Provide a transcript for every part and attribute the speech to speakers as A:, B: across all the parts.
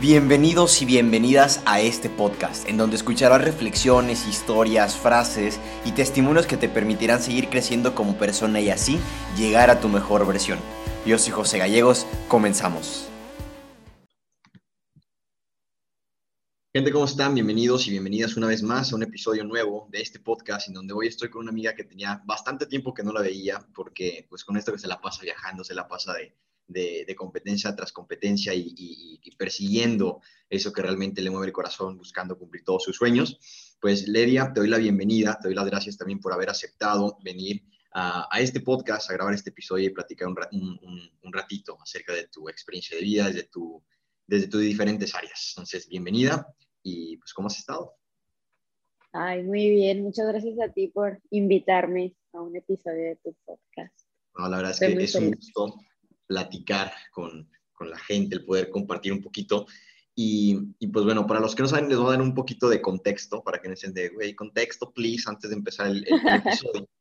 A: Bienvenidos y bienvenidas a este podcast, en donde escucharás reflexiones, historias, frases y testimonios que te permitirán seguir creciendo como persona y así llegar a tu mejor versión. Yo soy José Gallegos, comenzamos. Gente, ¿cómo están? Bienvenidos y bienvenidas una vez más a un episodio nuevo de este podcast en donde hoy estoy con una amiga que tenía bastante tiempo que no la veía porque pues con esto que se la pasa viajando, se la pasa de de, competencia tras competencia y, persiguiendo eso que realmente le mueve el corazón, buscando cumplir todos sus sueños. Pues Ledia, te doy la bienvenida, te doy las gracias también por haber aceptado venir a, este podcast, a grabar este episodio y platicar un, ratito acerca de tu experiencia de vida desde, tu, desde tus diferentes áreas. Entonces, bienvenida y pues, ¿cómo has estado?
B: Ay, muy bien. Muchas gracias a ti por invitarme a un episodio de tu podcast.
A: No, la verdad es que es un gusto platicar con, con la gente, el poder compartir un poquito. Y, y, pues bueno, para los que no saben, les voy a dar un poquito de contexto para que no estén de, güey, contexto, please, antes de empezar el, episodio.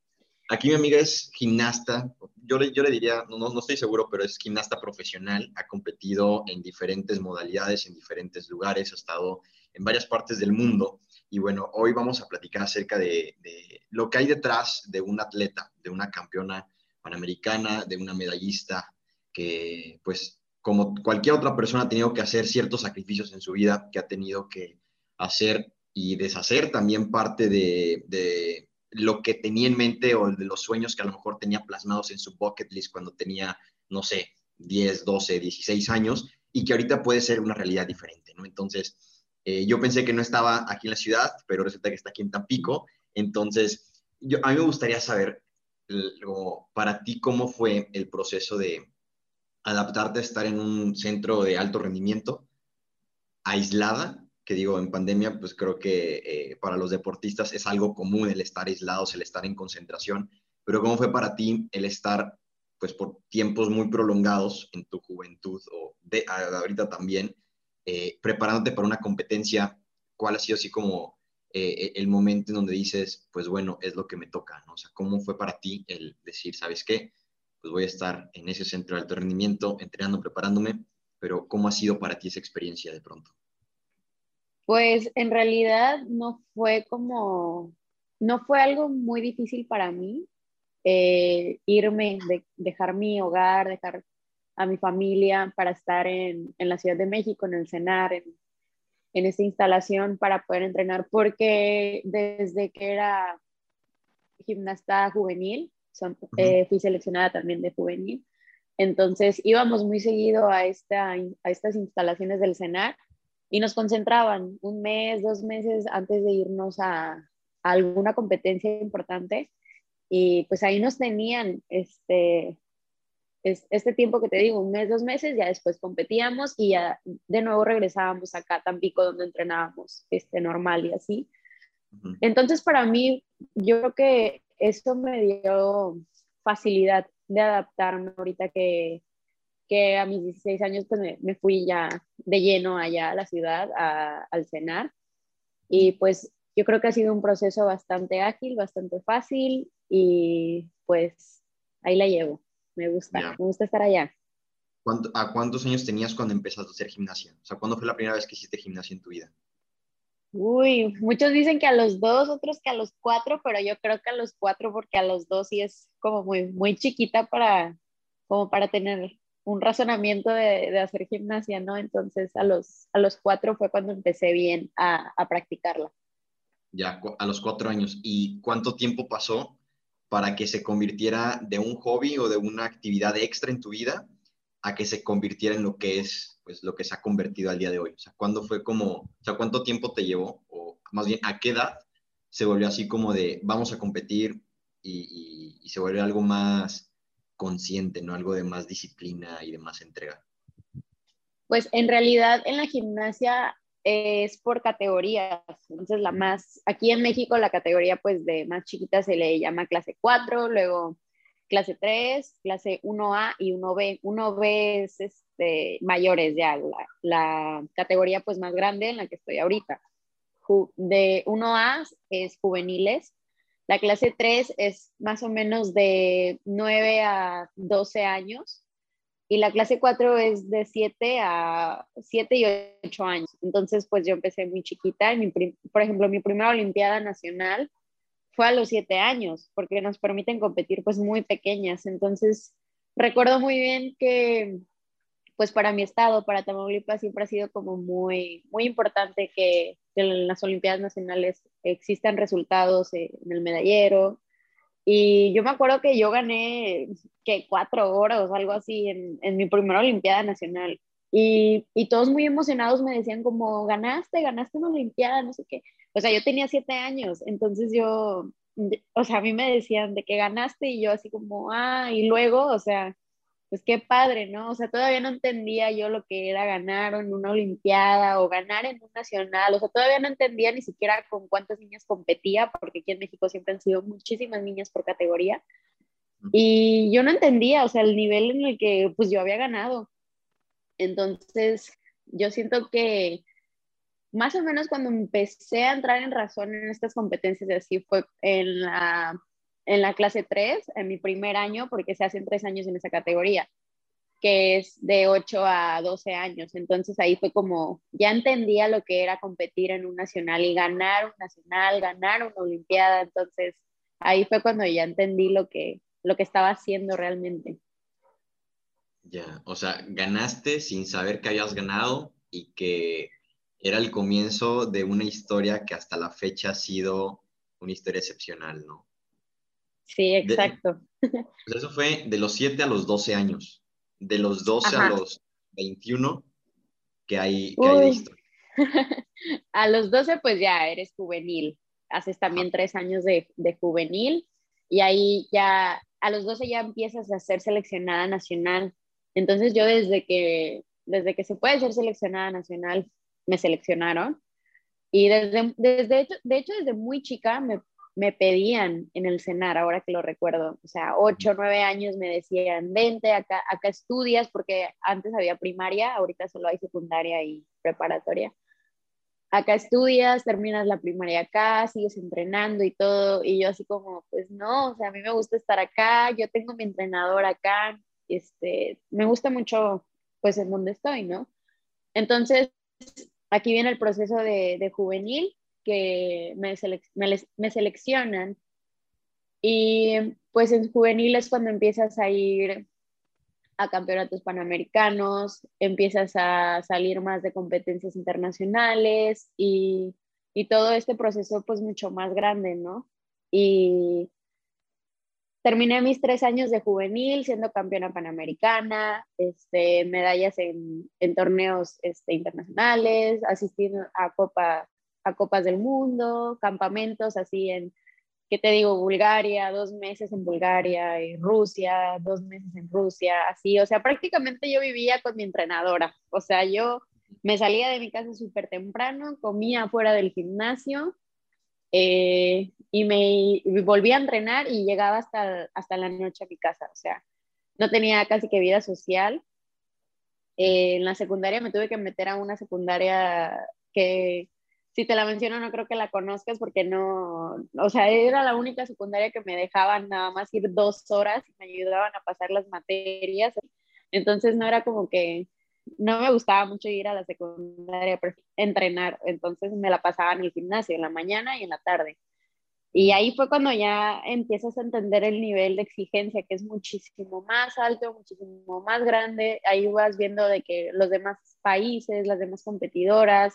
A: Aquí mi amiga es gimnasta, yo le, yo le diría, no, no, estoy seguro, pero es gimnasta profesional, ha competido en diferentes modalidades, en diferentes lugares, ha estado en varias partes del mundo. Y bueno, hoy vamos a platicar acerca de, de lo que hay detrás de un atleta, de una campeona panamericana, de una medallista que pues como cualquier otra persona ha tenido que hacer ciertos sacrificios en su vida, que ha tenido que hacer y deshacer también parte de, lo que tenía en mente o de los sueños que a lo mejor tenía plasmados en su bucket list cuando tenía, no sé, 10, 12, 16 años y que ahorita puede ser una realidad diferente, ¿no? Entonces, eh, yo pensé que no estaba aquí en la ciudad, pero resulta que está aquí en Tampico. Entonces, yo, a mí me gustaría saber, para ti, cómo fue el proceso de, adaptarte a estar en un centro de alto rendimiento, aislada, que digo, en pandemia, pues creo que eh, para los deportistas es algo común el estar aislados, el estar en concentración, pero ¿cómo fue para ti el estar, pues por tiempos muy prolongados en tu juventud o de ahorita también, eh, preparándote para una competencia? ¿Cuál ha sido así como eh, el momento en donde dices, pues bueno, es lo que me toca, ¿no? O sea, ¿cómo fue para ti el decir, ¿sabes qué? Pues voy a estar en ese centro de alto rendimiento, entrenando, preparándome, pero ¿cómo ha sido para ti esa experiencia de pronto?
B: Pues en realidad no fue como, no fue algo muy difícil para mí eh, irme, de, dejar mi hogar, dejar a mi familia para estar en, en la Ciudad de México, en el CENAR, en, en esta instalación para poder entrenar, porque desde que era gimnasta juvenil, eh, fui seleccionada también de juvenil. Entonces íbamos muy seguido a, esta, a estas instalaciones del CENAR y nos concentraban un mes, dos meses antes de irnos a, a alguna competencia importante. Y pues ahí nos tenían este, este tiempo que te digo, un mes, dos meses, ya después competíamos y ya de nuevo regresábamos acá a Tampico donde entrenábamos este, normal y así. Entonces para mí, yo creo que eso me dio facilidad de adaptarme ahorita que, que a mis 16 años pues me, fui ya de lleno allá a la ciudad, al cenar. Y pues yo creo que ha sido un proceso bastante ágil, bastante fácil y pues ahí la llevo. Me gusta, me gusta estar allá.
A: ¿A cuántos años tenías cuando empezaste a hacer gimnasia? O sea, ¿cuándo fue la primera vez que hiciste gimnasia en tu vida?
B: Uy, muchos dicen que a los dos, otros que a los cuatro, pero yo creo que a los cuatro porque a los dos sí es como muy, muy chiquita para, como para tener un razonamiento de, de hacer gimnasia, ¿no? Entonces a los, a los cuatro fue cuando empecé bien a, a practicarla.
A: Ya, a los cuatro años. ¿Y cuánto tiempo pasó para que se convirtiera de un hobby o de una actividad extra en tu vida a que se convirtiera en lo que es pues lo que se ha convertido al día de hoy? O sea, ¿cuándo fue como, o sea, cuánto tiempo te llevó? O más bien, ¿a qué edad se volvió así como de vamos a competir y, se volvió algo más consciente, ¿no? Algo de más disciplina y de más entrega.
B: Pues en realidad en la gimnasia es por categorías. Entonces la más, aquí en México la categoría pues de más chiquita se le llama clase 4, luego clase 3, clase 1A y 1B. 1B es este, mayores ya, la, categoría pues más grande en la que estoy ahorita. De 1A es juveniles, la clase 3 es más o menos de 9 a 12 años y la clase 4 es de 7 a 7 y 8 años. Entonces, pues yo empecé muy chiquita. Mi por ejemplo, mi primera Olimpiada Nacional fue a los 7 años, porque nos permiten competir pues muy pequeñas. Entonces, recuerdo muy bien que pues para mi estado, para Tamaulipas, siempre ha sido como muy, muy importante que, en las Olimpiadas Nacionales existan resultados en el medallero. Y yo me acuerdo que yo gané que cuatro horas o algo así en, en mi primera Olimpiada Nacional. Y, y, todos muy emocionados me decían como, ganaste, ganaste una Olimpiada, no sé qué. O sea, yo tenía siete años, entonces yo, o sea, a mí me decían de que ganaste y yo así como, ah, y luego, o sea, pues qué padre, ¿no? O sea, todavía no entendía yo lo que era ganar en una Olimpiada o ganar en un nacional, o sea, todavía no entendía ni siquiera con cuántas niñas competía, porque aquí en México siempre han sido muchísimas niñas por categoría. Y yo no entendía, o sea, el nivel en el que pues yo había ganado. Entonces, yo siento que más o menos cuando empecé a entrar en razón en estas competencias, así fue en la en la clase 3, en mi primer año, porque se hacen tres años en esa categoría, que es de 8 a 12 años. Entonces ahí fue como, ya entendía lo que era competir en un nacional y ganar un nacional, ganar una olimpiada. Entonces ahí fue cuando ya entendí lo que, lo que estaba haciendo realmente.
A: Ya, o sea, ganaste sin saber que habías ganado y que era el comienzo de una historia que hasta la fecha ha sido una historia excepcional, ¿no?
B: Sí, exacto.
A: pues eso fue de los 7 a los 12 años. De los 12 a los 21, que hay, que hay de historia.
B: a los 12, pues ya eres juvenil. Haces también tres años de, de, juvenil y ahí ya, a los 12 ya empiezas a ser seleccionada nacional. Entonces yo desde que, desde que se puede ser seleccionada nacional, me seleccionaron. Y desde, desde de hecho, desde muy chica me, me pedían en el cenar, ahora que lo recuerdo, o sea, ocho, nueve años me decían, vente, acá, acá estudias, porque antes había primaria, ahorita solo hay secundaria y preparatoria. Acá estudias, terminas la primaria acá, sigues entrenando y todo, y yo así como, pues no, o sea, a mí me gusta estar acá, yo tengo mi entrenador acá, este, me gusta mucho, pues, en donde estoy, ¿no? Entonces, aquí viene el proceso de, juvenil, que me, me, seleccionan. Y pues en juveniles cuando empiezas a ir a campeonatos panamericanos, empiezas a salir más de competencias internacionales y, y todo este proceso pues mucho más grande, ¿no? Y terminé mis tres años de juvenil siendo campeona panamericana, este, medallas en, en torneos este, internacionales, asistiendo a Copa a Copas del Mundo, campamentos así en, ¿qué te digo? Bulgaria, dos meses en Bulgaria, y Rusia, dos meses en Rusia, así, o sea, prácticamente yo vivía con mi entrenadora, o sea, yo me salía de mi casa súper temprano, comía fuera del gimnasio eh, y me volvía a entrenar y llegaba hasta, hasta la noche a mi casa, o sea, no tenía casi que vida social. Eh, en la secundaria me tuve que meter a una secundaria que si te la menciono no creo que la conozcas porque no, o sea, era la única secundaria que me dejaban nada más ir dos horas y me ayudaban a pasar las materias. Entonces no era como que, no me gustaba mucho ir a la secundaria, entrenar. Entonces me la pasaba en el gimnasio en la mañana y en la tarde. Y ahí fue cuando ya empiezas a entender el nivel de exigencia, que es muchísimo más alto, muchísimo más grande. Ahí vas viendo de que los demás países, las demás competidoras,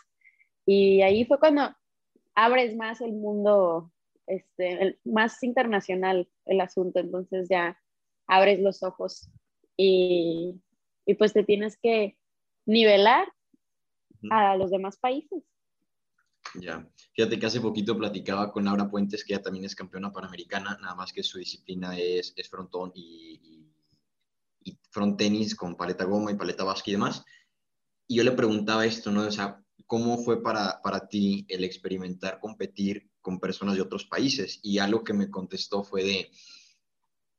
B: y ahí fue cuando abres más el mundo, este, más internacional el asunto, entonces ya abres los ojos y, y pues te tienes que nivelar a los demás países.
A: Ya, fíjate que hace poquito platicaba con Laura Puentes, que ella también es campeona panamericana, nada más que su disciplina es, es frontón y, y, y front tenis con paleta goma y paleta basca y demás. Y yo le preguntaba esto, ¿no? O sea, ¿cómo fue para, para ti el experimentar competir con personas de otros países? Y algo que me contestó fue de,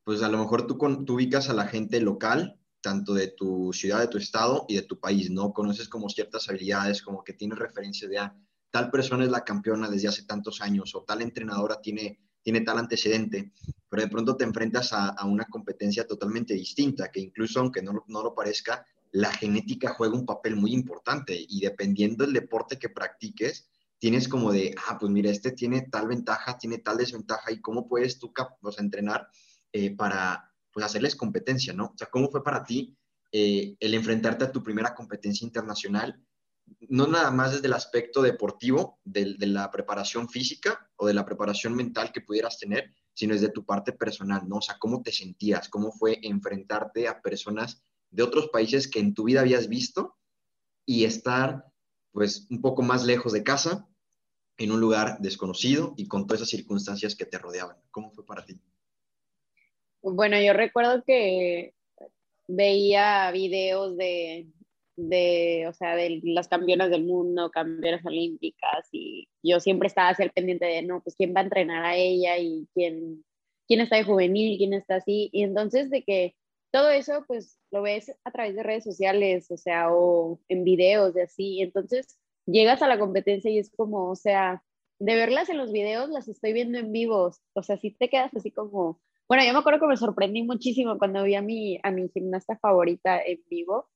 A: pues a lo mejor tú, tú ubicas a la gente local, tanto de tu ciudad, de tu estado y de tu país, ¿no? Conoces como ciertas habilidades, como que tienes referencia de, ah, tal persona es la campeona desde hace tantos años o tal entrenadora tiene tiene tal antecedente, pero de pronto te enfrentas a, una competencia totalmente distinta, que incluso aunque no, no lo parezca, la genética juega un papel muy importante y dependiendo del deporte que practiques, tienes como de, ah, pues mira, este tiene tal ventaja, tiene tal desventaja y cómo puedes tú pues, entrenar eh, para pues, hacerles competencia, ¿no? O sea, ¿cómo fue para ti eh, el enfrentarte a tu primera competencia internacional? No nada más desde el aspecto deportivo, de, de, la preparación física o de la preparación mental que pudieras tener, sino desde tu parte personal, ¿no? O sea, ¿cómo te sentías? ¿Cómo fue enfrentarte a personas de otros países que en tu vida habías visto y estar pues un poco más lejos de casa, en un lugar desconocido y con todas esas circunstancias que te rodeaban. ¿Cómo fue para ti?
B: Bueno, yo recuerdo que veía videos de, de, o sea, de las campeonas del mundo, campeonas olímpicas, y yo siempre estaba así al pendiente de, no, pues quién va a entrenar a ella y quién, quién está de juvenil, quién está así. Y entonces de que todo eso, pues lo ves a través de redes sociales, o sea, o en videos de así. Entonces, llegas a la competencia y es como, o sea, de verlas en los videos, las estoy viendo en vivos, o sea, si te quedas así como, bueno, yo me acuerdo que me sorprendí muchísimo cuando vi a mi, a mi gimnasta favorita en vivo,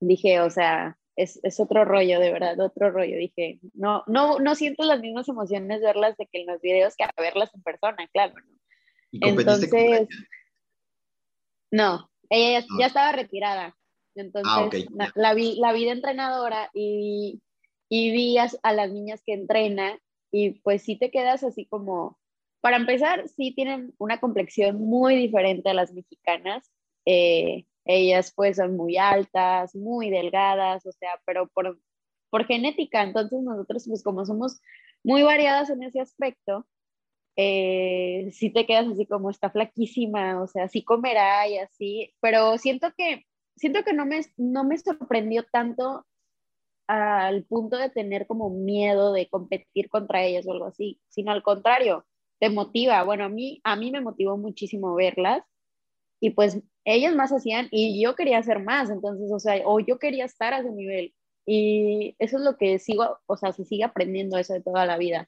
B: dije, o sea, es, es, otro rollo, de verdad, otro rollo, dije, no, no, no siento las mismas emociones verlas de que en los videos que a verlas en persona, claro, ¿no? Entonces, no, ella ya, ya, estaba retirada, Ah, Entonces, la, vi, la vi de entrenadora y, y vi a, las niñas que entrenan y pues sí te quedas así como, para empezar, sí tienen una complexión muy diferente a las mexicanas. Eh, ellas pues son muy altas, muy delgadas, o sea, pero por, por genética, entonces nosotros pues como somos muy variadas en ese aspecto, eh, sí te quedas así como está flaquísima, o sea, sí comerá y así, pero siento que siento que no me, no me sorprendió tanto al punto de tener como miedo de competir contra ellas o algo así, sino al contrario, te motiva. Bueno, a mí, a mí me motivó muchísimo verlas y pues ellas más hacían y yo quería hacer más, entonces, o sea, o yo quería estar a ese nivel y eso es lo que sigo, o sea, se sigue aprendiendo eso de toda la vida.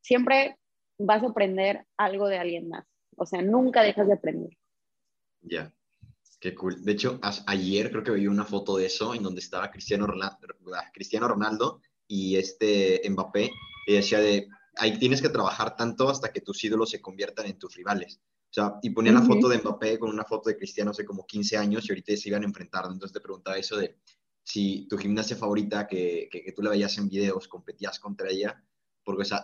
B: Siempre vas a aprender algo de alguien más, o sea, nunca dejas de aprender.
A: Ya. Qué cool. De hecho, ayer creo que vi una foto de eso en donde estaba Cristiano Ronaldo, Cristiano Ronaldo y este Mbappé y decía de, ahí tienes que trabajar tanto hasta que tus ídolos se conviertan en tus rivales. O sea, y ponía la foto de Mbappé con una foto de Cristiano hace como 15 años y ahorita se iban enfrentando. Entonces te preguntaba eso de si tu gimnasia favorita que, que, tú la veías en videos, competías contra ella, porque, o sea,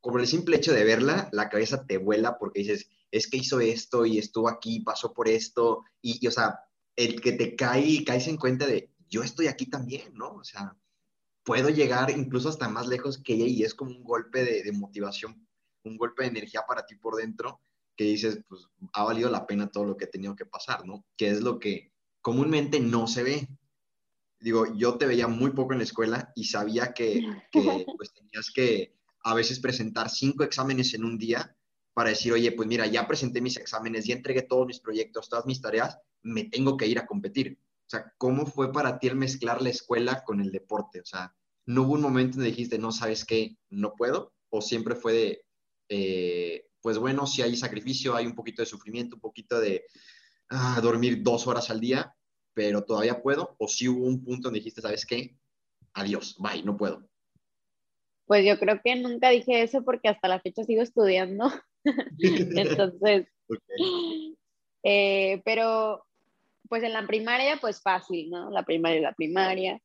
A: por el simple hecho de verla, la cabeza te vuela porque dices, es que hizo esto y estuvo aquí, pasó por esto, y, o sea, el que te cae y caes en cuenta de, yo estoy aquí también, ¿no? O sea, puedo llegar incluso hasta más lejos que ella y es como un golpe de, motivación, un golpe de energía para ti por dentro, que dices, pues ha valido la pena todo lo que he tenido que pasar, ¿no? Que es lo que comúnmente no se ve. Digo, yo te veía muy poco en la escuela y sabía que, que pues tenías que a veces presentar cinco exámenes en un día para decir, oye, pues mira, ya presenté mis exámenes, ya entregué todos mis proyectos, todas mis tareas, me tengo que ir a competir. Sea, ¿cómo fue para ti el mezclar la escuela con el deporte? O sea, ¿no hubo un momento donde dijiste, no sabes qué, no puedo? ¿O siempre fue de, eh, pues bueno, si hay sacrificio, hay un poquito de sufrimiento, un poquito de ah, dormir dos horas al día, pero todavía puedo? ¿O si hubo un punto donde dijiste, sabes qué, adiós, bye, no puedo?
B: Pues yo creo que nunca dije eso porque hasta la fecha sigo estudiando. Entonces, eh, pero pues en la primaria, pues fácil, ¿no? La primaria, la primaria.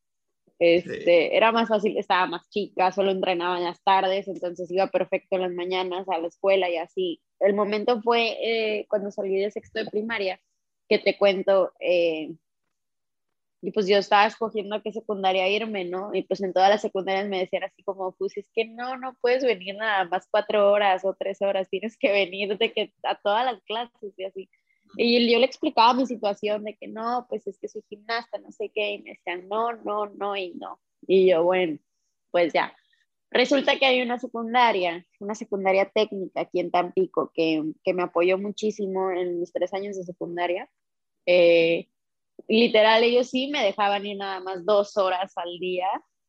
B: Este, Era más fácil, estaba más chica, solo entrenaba en las tardes, entonces iba perfecto en las mañanas a la escuela y así. El momento fue eh, cuando salí de sexto de primaria, que te cuento, eh, y pues yo estaba escogiendo a qué secundaria irme, ¿no? Y pues en todas las secundarias me decían así como, pues es que no, no puedes venir nada más cuatro horas o tres horas, tienes que venir de que a todas las clases y así. Y yo le explicaba mi situación de que no, pues es que soy gimnasta, no sé qué, y me decían no, no, no y no. Y yo, bueno, pues ya. Resulta que hay una secundaria, una secundaria técnica aquí en Tampico, que, que me apoyó muchísimo en mis tres años de secundaria. Eh, literal, ellos sí me dejaban ir nada más dos horas al día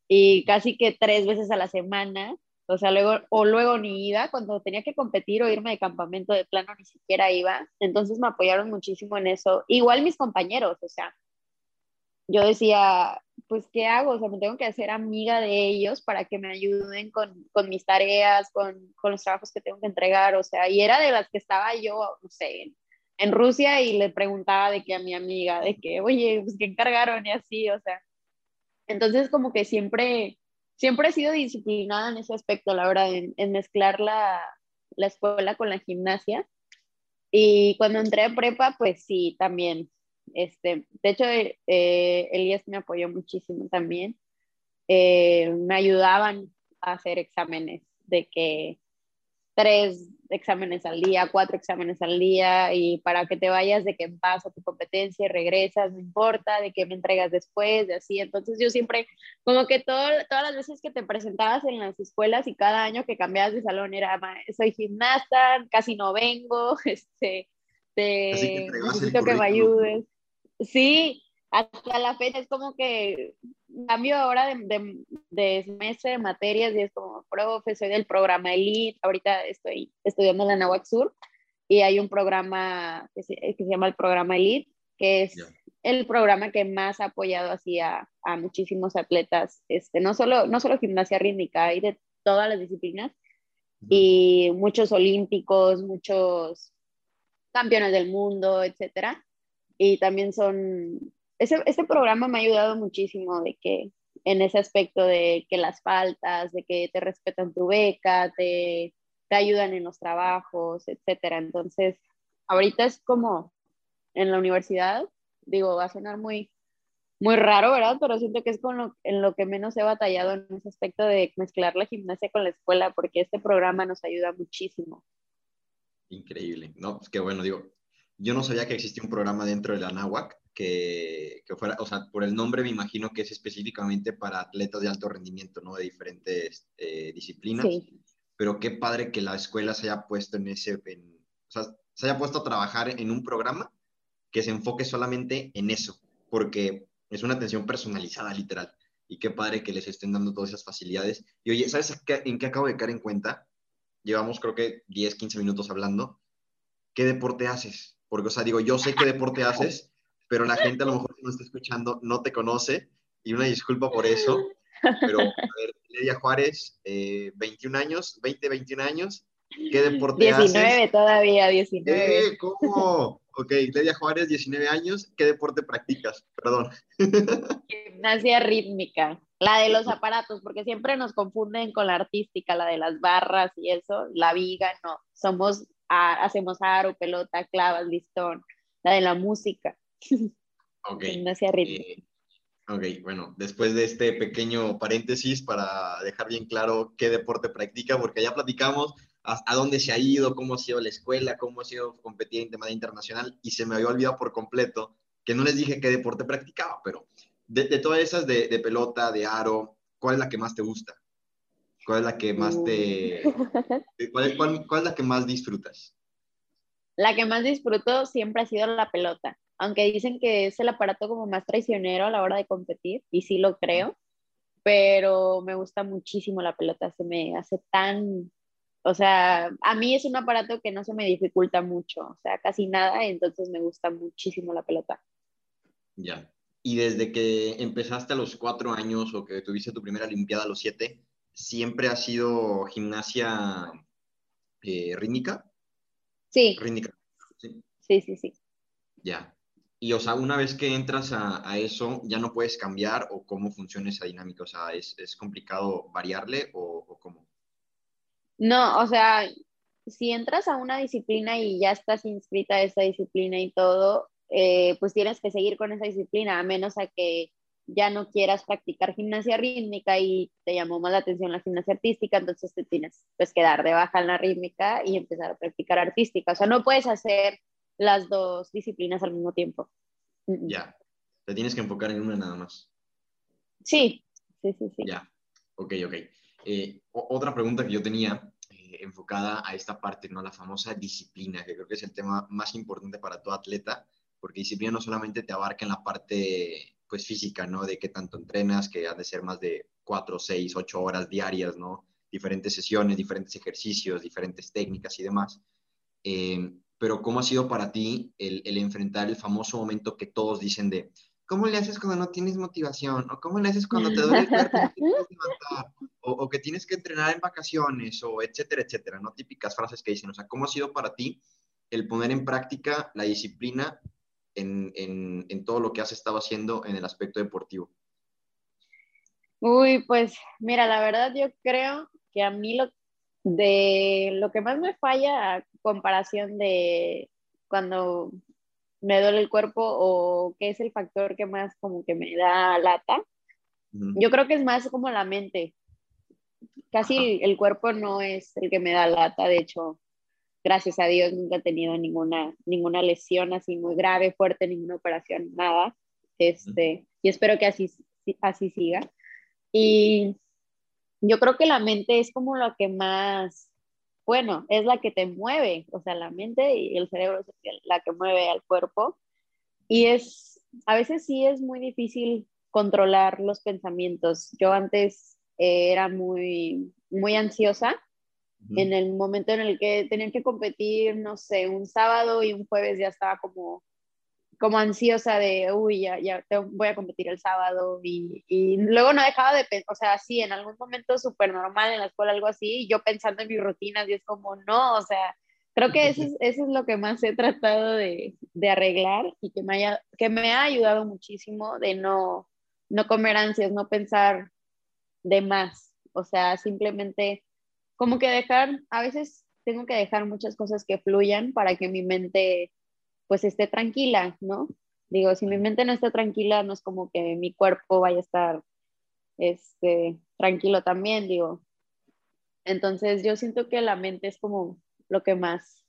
B: y casi que tres veces a la semana, O sea, luego, o luego ni iba, cuando tenía que competir o irme de campamento de plano, ni siquiera iba. Entonces me apoyaron muchísimo en eso. Igual mis compañeros, o sea, yo decía, pues, ¿qué hago? O sea, me tengo que hacer amiga de ellos para que me ayuden con, con mis tareas, con, con, los trabajos que tengo que entregar, o sea, y era de las que estaba yo, no sé, en, Rusia y le preguntaba de que a mi amiga, de que, oye, pues, ¿qué encargaron? Y así, o sea. Entonces, como que siempre, siempre he sido disciplinada en ese aspecto, la verdad, en, mezclar la, la escuela con la gimnasia. Y cuando entré a prepa, pues sí, también este, de hecho, eh, Elías me apoyó muchísimo también. Eh, me ayudaban a hacer exámenes, de que tres exámenes al día, cuatro exámenes al día, y para que te vayas de que vas a tu competencia y regresas, no importa, de que me entregas después, de así. Entonces yo siempre, como que todo, todas las veces que te presentabas en las escuelas y cada año que cambiabas de salón era, soy gimnasta, casi no vengo, este, te, necesito que me ayudes. Sí, hasta la fecha es como que cambio ahora de, de, de, semestre de materias y es como, profe, soy del programa Elite, ahorita estoy estudiando en la Nahuac Sur y hay un programa que se, que se llama el programa Elite, que es el programa que más ha apoyado así a, a, muchísimos atletas, este, no, solo, no solo gimnasia rítmica, hay de todas las disciplinas y muchos olímpicos, muchos campeones del mundo, etcétera y también son, ese, ese programa me ha ayudado muchísimo de que en ese aspecto de que las faltas, de que te respetan tu beca, te, te ayudan en los trabajos, etcétera. Entonces, ahorita es como en la universidad, digo, va a sonar muy, muy raro, ¿verdad? Pero siento que es con lo, en lo que menos he batallado en ese aspecto de mezclar la gimnasia con la escuela, porque este programa nos ayuda muchísimo.
A: Increíble, ¿no? Pues qué bueno, digo, yo no sabía que existía un programa dentro de la NAWAC que, que, fuera, o sea, por el nombre me imagino que es específicamente para atletas de alto rendimiento, ¿no? De diferentes eh, disciplinas. Sí. Pero qué padre que la escuela se haya puesto en ese, o sea, se haya puesto a trabajar en un programa que se enfoque solamente en eso, porque es una atención personalizada, literal. Y qué padre que les estén dando todas esas facilidades. Y oye, ¿sabes en qué acabo de caer en cuenta? Llevamos creo que 10, 15 minutos hablando. ¿Qué deporte haces? Porque, o sea, digo, yo sé qué deporte haces, pero la gente a lo mejor no está escuchando no te conoce y una disculpa por eso. Pero, a ver, Ledia Juárez, 21 eh, años, 20, 21 años, ¿qué deporte
B: 19 haces? 19 todavía, 19.
A: ¿Eh? ¿Cómo? Ok, Ledia Juárez, 19 años, ¿qué deporte practicas? Perdón.
B: Gimnasia rítmica, la de los aparatos, porque siempre nos confunden con la artística, la de las barras y eso, la viga, no, somos hacemos aro, pelota, clavas, listón, la de la música.
A: Ok. Eh, ok, bueno, después de este pequeño paréntesis para dejar bien claro qué deporte practica, porque ya platicamos a, dónde se ha ido, cómo ha sido la escuela, cómo ha sido competir en tema internacional, y se me había olvidado por completo que no les dije qué deporte practicaba, pero de, todas esas de, de, pelota, de aro, ¿cuál es la que más te gusta? ¿Cuál es la que más te... ¿Cuál, cuál, cuál es la que más disfrutas?
B: La que más disfruto siempre ha sido la pelota, aunque dicen que es el aparato como más traicionero a la hora de competir, y sí lo creo, pero me gusta muchísimo la pelota, se me hace tan, o sea, a mí es un aparato que no se me dificulta mucho, o sea, casi nada, entonces me gusta muchísimo la pelota.
A: Ya. Y desde que empezaste a los cuatro años o que tuviste tu primera Olimpiada a los siete, ¿siempre ha sido gimnasia eh, rítmica?
B: Sí.
A: Rítmica.
B: ¿sí? sí, sí, sí.
A: Ya. Y, o sea, una vez que entras a, a, eso, ¿ya no puedes cambiar o cómo funciona esa dinámica? O sea, ¿es, es complicado variarle o, o, cómo?
B: No, o sea, si entras a una disciplina y ya estás inscrita a esa disciplina y todo, eh, pues tienes que seguir con esa disciplina, a menos a que ya no quieras practicar gimnasia rítmica y te llamó más la atención la gimnasia artística, entonces te tienes pues que dar de baja en la rítmica y empezar a practicar artística. O sea, no puedes hacer las dos disciplinas al mismo tiempo.
A: Ya, te tienes que enfocar en una nada más.
B: Sí, sí, sí, sí.
A: Ya, ok, ok. Eh, otra pregunta que yo tenía eh, enfocada a esta parte, ¿no? La famosa disciplina, que creo que es el tema más importante para todo atleta, porque disciplina no solamente te abarca en la parte pues física, ¿no? De qué tanto entrenas, que ha de ser más de cuatro, seis, ocho horas diarias, ¿no? diferentes sesiones, diferentes ejercicios, diferentes técnicas y demás. Eh, pero ¿cómo ha sido para ti el, el, enfrentar el famoso momento que todos dicen de, ¿cómo le haces cuando no tienes motivación? ¿O cómo le haces cuando te duele el cuerpo? O, o, que tienes que entrenar en vacaciones, o etcétera, etcétera, ¿no? Típicas frases que dicen, o sea, ¿cómo ha sido para ti el poner en práctica la disciplina en, en, en todo lo que has estado haciendo en el aspecto deportivo?
B: Uy, pues mira, la verdad yo creo que a mí lo de lo que más me falla a comparación de cuando me duele el cuerpo o qué es el factor que más como que me da lata, yo creo que es más como la mente. Casi el, cuerpo no es el que me da lata, de hecho, gracias a Dios nunca he tenido ninguna, ninguna lesión así muy grave, fuerte, ninguna operación, nada. Este, y espero que así, así siga. Y yo creo que la mente es como lo que más, bueno, es la que te mueve, o sea, la mente y el cerebro es la que mueve al cuerpo. Y es, a veces sí es muy difícil controlar los pensamientos. Yo antes eh, era muy, muy ansiosa en el momento en el que tenía que competir, no sé, un sábado y un jueves ya estaba como como ansiosa de, uy, ya, ya voy a competir el sábado y, y luego no dejaba de, o sea, sí, en algún momento súper normal en la escuela, algo así, y yo pensando en mis rutinas y es como, no, o sea, creo que eso es, eso es lo que más he tratado de, de, arreglar y que me, haya, que me ha ayudado muchísimo de no, no comer ansias, no pensar de más, o sea, simplemente como que dejar, a veces tengo que dejar muchas cosas que fluyan para que mi mente pues esté tranquila, ¿no? Digo, si mi mente no está tranquila, no es como que mi cuerpo vaya a estar este, tranquilo también, digo. Entonces yo siento que la mente es como lo que más,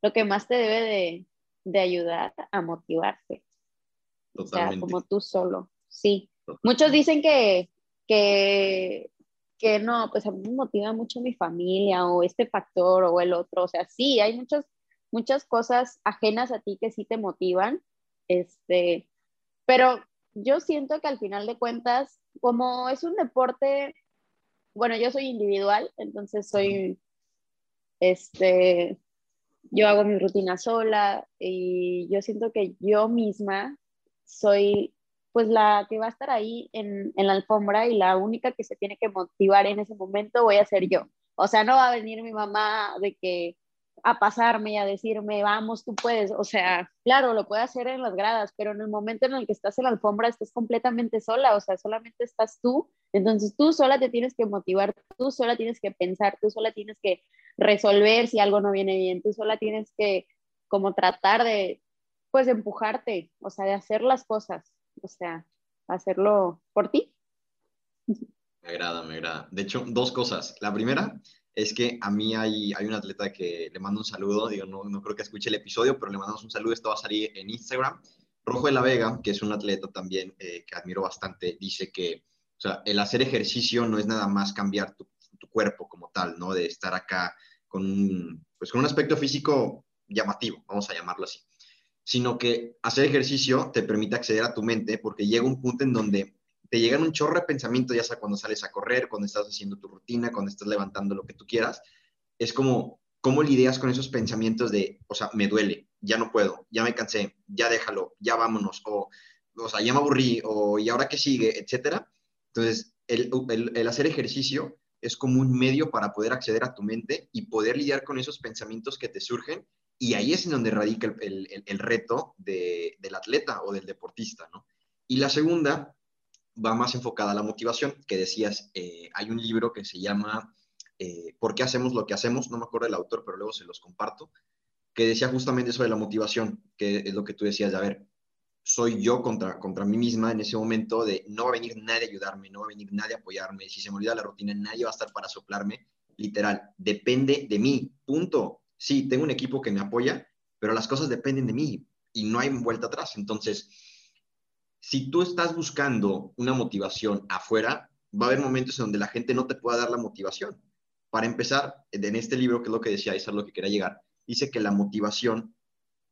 B: lo que más te debe de, de ayudar a motivarte. Totalmente. O sea, como tú solo, sí. Muchos dicen que, que, que no, pues a mí me motiva mucho mi familia o este factor o el otro. O sea, sí, hay muchos muchas cosas ajenas a ti que sí te motivan, este, pero yo siento que al final de cuentas, como es un deporte, bueno, yo soy individual, entonces soy, este, yo hago mi rutina sola y yo siento que yo misma soy pues la que va a estar ahí en, en, la alfombra y la única que se tiene que motivar en ese momento voy a ser yo. O sea, no va a venir mi mamá de que a pasarme y a decirme, vamos, tú puedes. O sea, claro, lo puede hacer en las gradas, pero en el momento en el que estás en la alfombra estás completamente sola, o sea, solamente estás tú. Entonces tú sola te tienes que motivar, tú sola tienes que pensar, tú sola tienes que resolver si algo no viene bien, tú sola tienes que como tratar de, pues, empujarte, o sea, de hacer las cosas, o sea, hacerlo por ti.
A: Me agrada, me agrada. De hecho, dos cosas. La primera, es que a mí hay, hay un atleta que le mando un saludo, digo, no, no creo que escuche el episodio, pero le mandamos un saludo, esto va a salir en Instagram. Rojo de la Vega, que es un atleta también eh, que admiro bastante, dice que o sea, el hacer ejercicio no es nada más cambiar tu, tu cuerpo como tal, ¿no? De estar acá con pues con un aspecto físico llamativo, vamos a llamarlo así, sino que hacer ejercicio te permite acceder a tu mente porque llega un punto en donde te llegan un chorro de pensamiento, ya sea cuando sales a correr, cuando estás haciendo tu rutina, cuando estás levantando lo que tú quieras. Es como, ¿cómo lidias con esos pensamientos de, o sea, me duele, ya no puedo, ya me cansé, ya déjalo, ya vámonos, o, o sea, ya me aburrí, o y ahora qué sigue, etcétera? Entonces, el, el, hacer ejercicio es como un medio para poder acceder a tu mente y poder lidiar con esos pensamientos que te surgen. Y ahí es en donde radica el, el reto de, del atleta o del deportista, ¿no? Y la segunda va más enfocada a la motivación, que decías, eh, hay un libro que se llama eh, ¿Por qué hacemos lo que hacemos? No me acuerdo el autor, pero luego se los comparto, que decía justamente eso de la motivación, que es lo que tú decías de, a ver, soy yo contra, contra mí misma en ese momento de no va a venir nadie a ayudarme, no va a venir nadie a apoyarme, si se me olvida la rutina, nadie va a estar para soplarme, literal, depende de mí, punto. Sí, tengo un equipo que me apoya, pero las cosas dependen de mí y no hay vuelta atrás. Entonces, si tú estás buscando una motivación afuera, va a haber momentos en donde la gente no te pueda dar la motivación. Para empezar, en este libro, que es lo que decía, es lo que quería llegar, dice que la motivación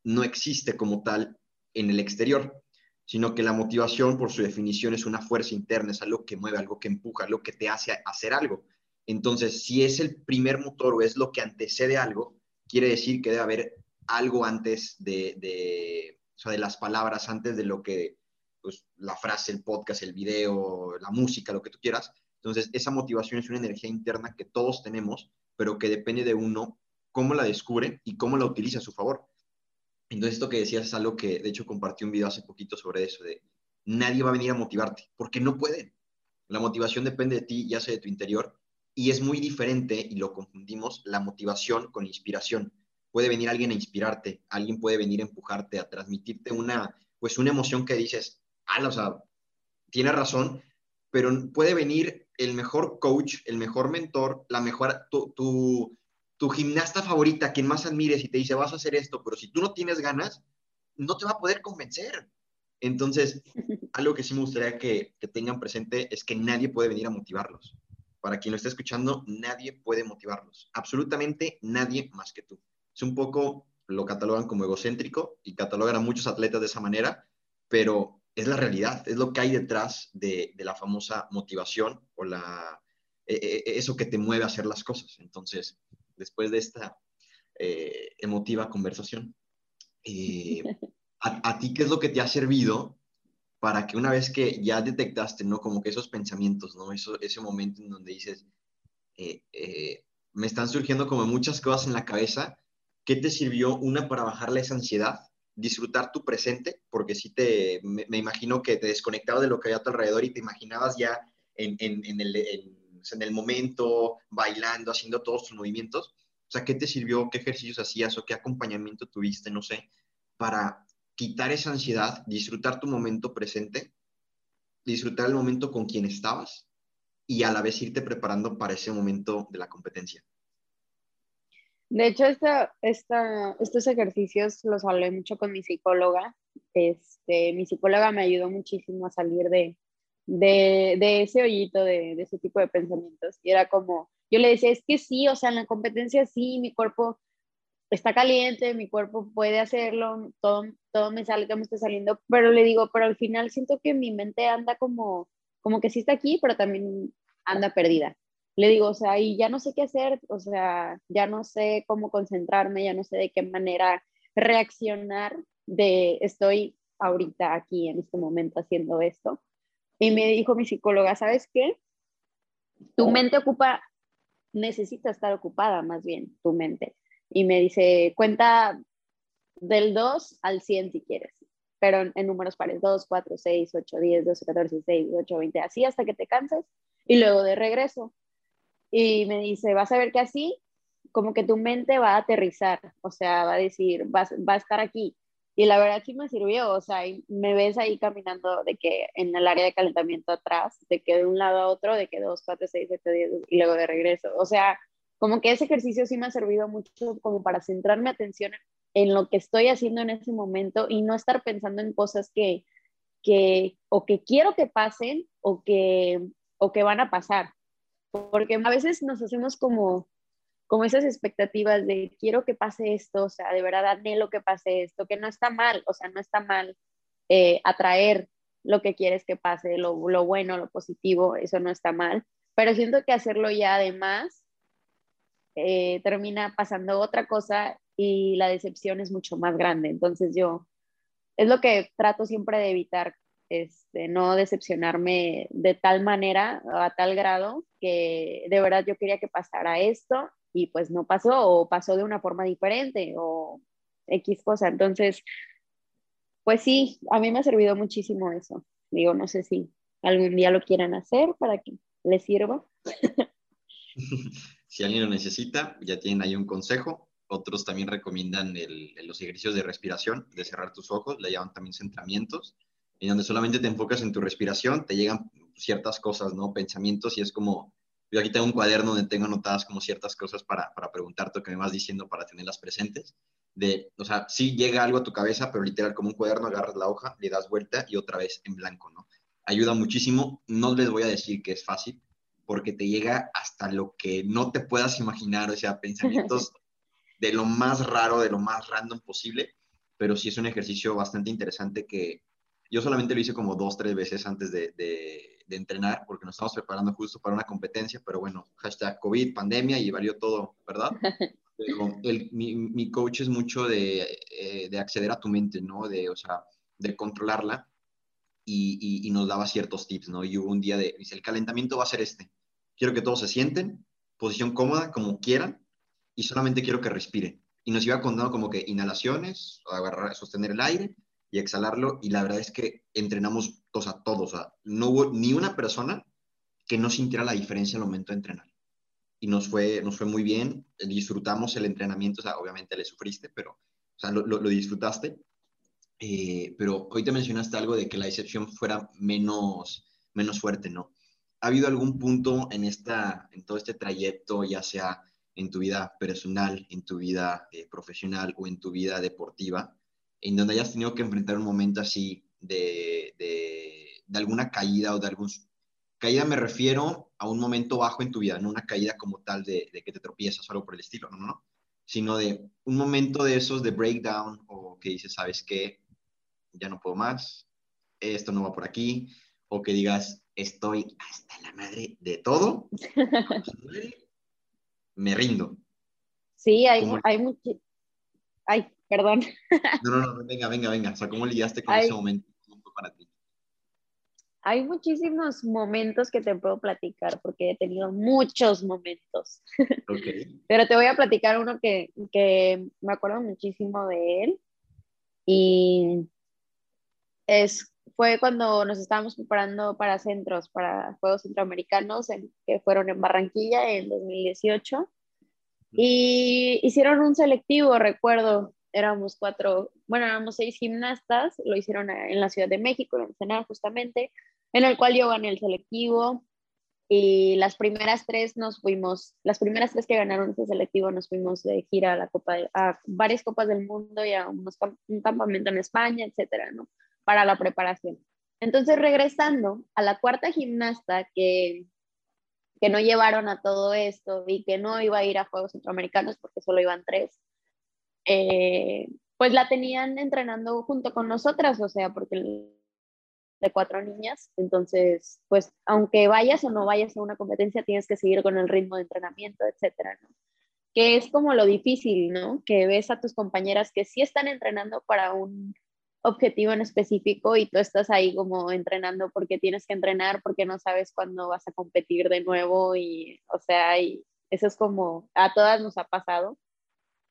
A: no existe como tal en el exterior, sino que la motivación, por su definición, es una fuerza interna, es algo que mueve, algo que empuja, algo que te hace hacer algo. Entonces, si es el primer motor o es lo que antecede algo, quiere decir que debe haber algo antes de, o sea, de las palabras, antes de lo que, pues, la frase, el podcast, el video, la música, lo que tú quieras. Entonces, esa motivación es una energía interna que todos tenemos, pero que depende de uno cómo la descubre y cómo la utiliza a su favor. Entonces, esto que decías es algo que, de hecho, compartí un video hace poquito sobre eso, de nadie va a venir a motivarte, porque no puede. La motivación depende de ti, ya sea de tu interior, y es muy diferente, y lo confundimos, la motivación con inspiración. Puede venir alguien a inspirarte, alguien puede venir a empujarte, a transmitirte una, pues una emoción que dices, ah, o sea, tiene razón, pero puede venir el mejor coach, el mejor mentor, la mejor, tu, tu, tu gimnasta favorita, quien más admires y te dice, vas a hacer esto, pero si tú no tienes ganas, no te va a poder convencer. Entonces, algo que sí me gustaría que, tengan presente es que nadie puede venir a motivarlos. Para quien lo esté escuchando, nadie puede motivarlos. Absolutamente nadie más que tú. Es un poco, lo catalogan como egocéntrico y catalogan a muchos atletas de esa manera, pero es la realidad, es lo que hay detrás de, la famosa motivación o la, e, e, e, eso que te mueve a hacer las cosas. Entonces, después de esta eh, emotiva conversación, eh, a, ti qué es lo que te ha servido para que una vez que ya detectaste, ¿no? Como que esos pensamientos, ¿no? Eso, ese momento en donde dices, eh, eh, me están surgiendo como muchas cosas en la cabeza, ¿qué te sirvió una para bajarle esa ansiedad? Disfrutar tu presente, porque sí te, me, imagino que te desconectabas de lo que había a tu alrededor y te imaginabas ya en, en, en, el, en el momento, bailando, haciendo todos tus movimientos. O sea, ¿qué te sirvió? ¿Qué ejercicios hacías o qué acompañamiento tuviste, no sé, para quitar esa ansiedad, disfrutar tu momento presente, disfrutar el momento con quien estabas y a la vez irte preparando para ese momento de la competencia.
B: De hecho, esta, esta, estos ejercicios los hablé mucho con mi psicóloga. Este, mi psicóloga me ayudó muchísimo a salir de, de, de ese hoyito, de, de, ese tipo de pensamientos. Y era como, yo le decía, es que sí, o sea, en la competencia sí, mi cuerpo está caliente, mi cuerpo puede hacerlo, todo, todo me sale, todo me está saliendo, pero le digo, pero al final siento que mi mente anda como, como que sí está aquí, pero también anda perdida. Le digo, o sea, y ya no sé qué hacer, o sea, ya no sé cómo concentrarme, ya no sé de qué manera reaccionar de estoy ahorita aquí en este momento haciendo esto. Y me dijo mi psicóloga, ¿sabes qué? Tu mente ocupa, necesita estar ocupada más bien, tu mente y me dice, cuenta del 2 al 100 si quieres, pero en, números pares, 2, 4, 6, 8, 10, 12, 14, 16, 8, 20, así hasta que te canses y luego de regreso. Y me dice, vas a ver que así, como que tu mente va a aterrizar, o sea, va a decir, va, va a estar aquí. Y la verdad sí me sirvió, o sea, me ves ahí caminando de que en el área de calentamiento atrás, de que de un lado a otro, de que 2, 4, 6, 7, 10 y luego de regreso. O sea, como que ese ejercicio sí me ha servido mucho como para centrarme atención en lo que estoy haciendo en ese momento y no estar pensando en cosas que, que o que quiero que pasen o que, o que van a pasar. Porque a veces nos hacemos como, como esas expectativas de quiero que pase esto, o sea, de verdad anhelo que pase esto, que no está mal, o sea, no está mal eh, atraer lo que quieres que pase, lo, lo bueno, lo positivo, eso no está mal, pero siento que hacerlo ya además eh, termina pasando otra cosa y la decepción es mucho más grande. Entonces yo, es lo que trato siempre de evitar, este, no decepcionarme de tal manera, a tal grado, que de verdad yo quería que pasara esto y pues no pasó o pasó de una forma diferente o X cosa. Entonces, pues sí, a mí me ha servido muchísimo eso. Digo, no sé si algún día lo quieran hacer para que les sirva.
A: Si alguien lo necesita, ya tienen ahí un consejo. Otros también recomiendan los ejercicios de respiración, de cerrar tus ojos, le llaman también centramientos, en donde solamente te enfocas en tu respiración, te llegan ciertas cosas, ¿no? Pensamientos y es como, yo aquí tengo un cuaderno donde tengo anotadas como ciertas cosas para, para preguntarte o que me vas diciendo para tenerlas presentes. De, o sea, sí llega algo a tu cabeza, pero literal como un cuaderno, agarras la hoja, le das vuelta y otra vez en blanco, ¿no? Ayuda muchísimo. No les voy a decir que es fácil, porque te llega hasta lo que no te puedas imaginar, o sea, pensamientos de lo más raro, de lo más random posible, pero sí es un ejercicio bastante interesante que yo solamente lo hice como dos, tres veces antes de, de, entrenar porque nos estamos preparando justo para una competencia, pero bueno, hashtag COVID, pandemia y valió todo, ¿verdad? Pero el, mi, mi, coach es mucho de, eh, de, acceder a tu mente, ¿no? De, o sea, de controlarla y, y, nos daba ciertos tips, ¿no? Y hubo un día de, dice, el calentamiento va a ser este. Quiero que todos se sienten, posición cómoda, como quieran, y solamente quiero que respiren. Y nos iba contando como que inhalaciones, agarrar, sostener el aire, y exhalarlo. Y la verdad es que entrenamos o sea, todos. O sea, no hubo ni una persona que no sintiera la diferencia al momento de entrenar. Y nos fue, nos fue muy bien, disfrutamos el entrenamiento, o sea, obviamente le sufriste, pero o sea, lo, lo, disfrutaste. Eh, pero hoy te mencionaste algo de que la decepción fuera menos, menos fuerte, ¿no? ¿Ha habido algún punto en, esta, en todo este trayecto, ya sea en tu vida personal, en tu vida eh, profesional o en tu vida deportiva, en donde hayas tenido que enfrentar un momento así de, de, de, alguna caída o de algún... Caída me refiero a un momento bajo en tu vida, no una caída como tal de, que te tropiezas o algo por el estilo, no, no, no, sino de un momento de esos de breakdown o que dices, ¿sabes qué? Ya no puedo más, esto no va por aquí, o que digas, estoy hasta la madre de todo, me rindo.
B: Sí, hay, hay mucho... Ay, Perdón.
A: No, no, no, venga, venga, venga. O sea, ¿cómo lidiaste con ese momento para ti?
B: Hay muchísimos momentos que te puedo platicar porque he tenido muchos momentos. Okay. Pero te voy a platicar uno que, que me acuerdo muchísimo de él. Y es, fue cuando nos estábamos preparando para centros, para Juegos Centroamericanos, en, que fueron en Barranquilla en 2018. Y hicieron un selectivo, recuerdo, éramos cuatro, bueno, éramos seis gimnastas, lo hicieron en la Ciudad de México, en Ensenada justamente, en el cual yo gané el selectivo y las primeras tres nos fuimos, las primeras tres que ganaron ese selectivo nos fuimos de gira a la Copa, a varias copas del mundo y a unos, un campamento en España, etcétera, ¿no? Para la preparación. Entonces, regresando a la cuarta gimnasta que, que no llevaron a todo esto y que no iba a ir a Juegos Centroamericanos porque solo iban tres, eh, pues la tenían entrenando junto con nosotras, o sea, porque de cuatro niñas, entonces, pues aunque vayas o no vayas a una competencia, tienes que seguir con el ritmo de entrenamiento, etcétera, ¿no? Que es como lo difícil, ¿no? Que ves a tus compañeras que sí están entrenando para un objetivo en específico y tú estás ahí como entrenando porque tienes que entrenar, porque no sabes cuándo vas a competir de nuevo y, o sea, y eso es como, a todas nos ha pasado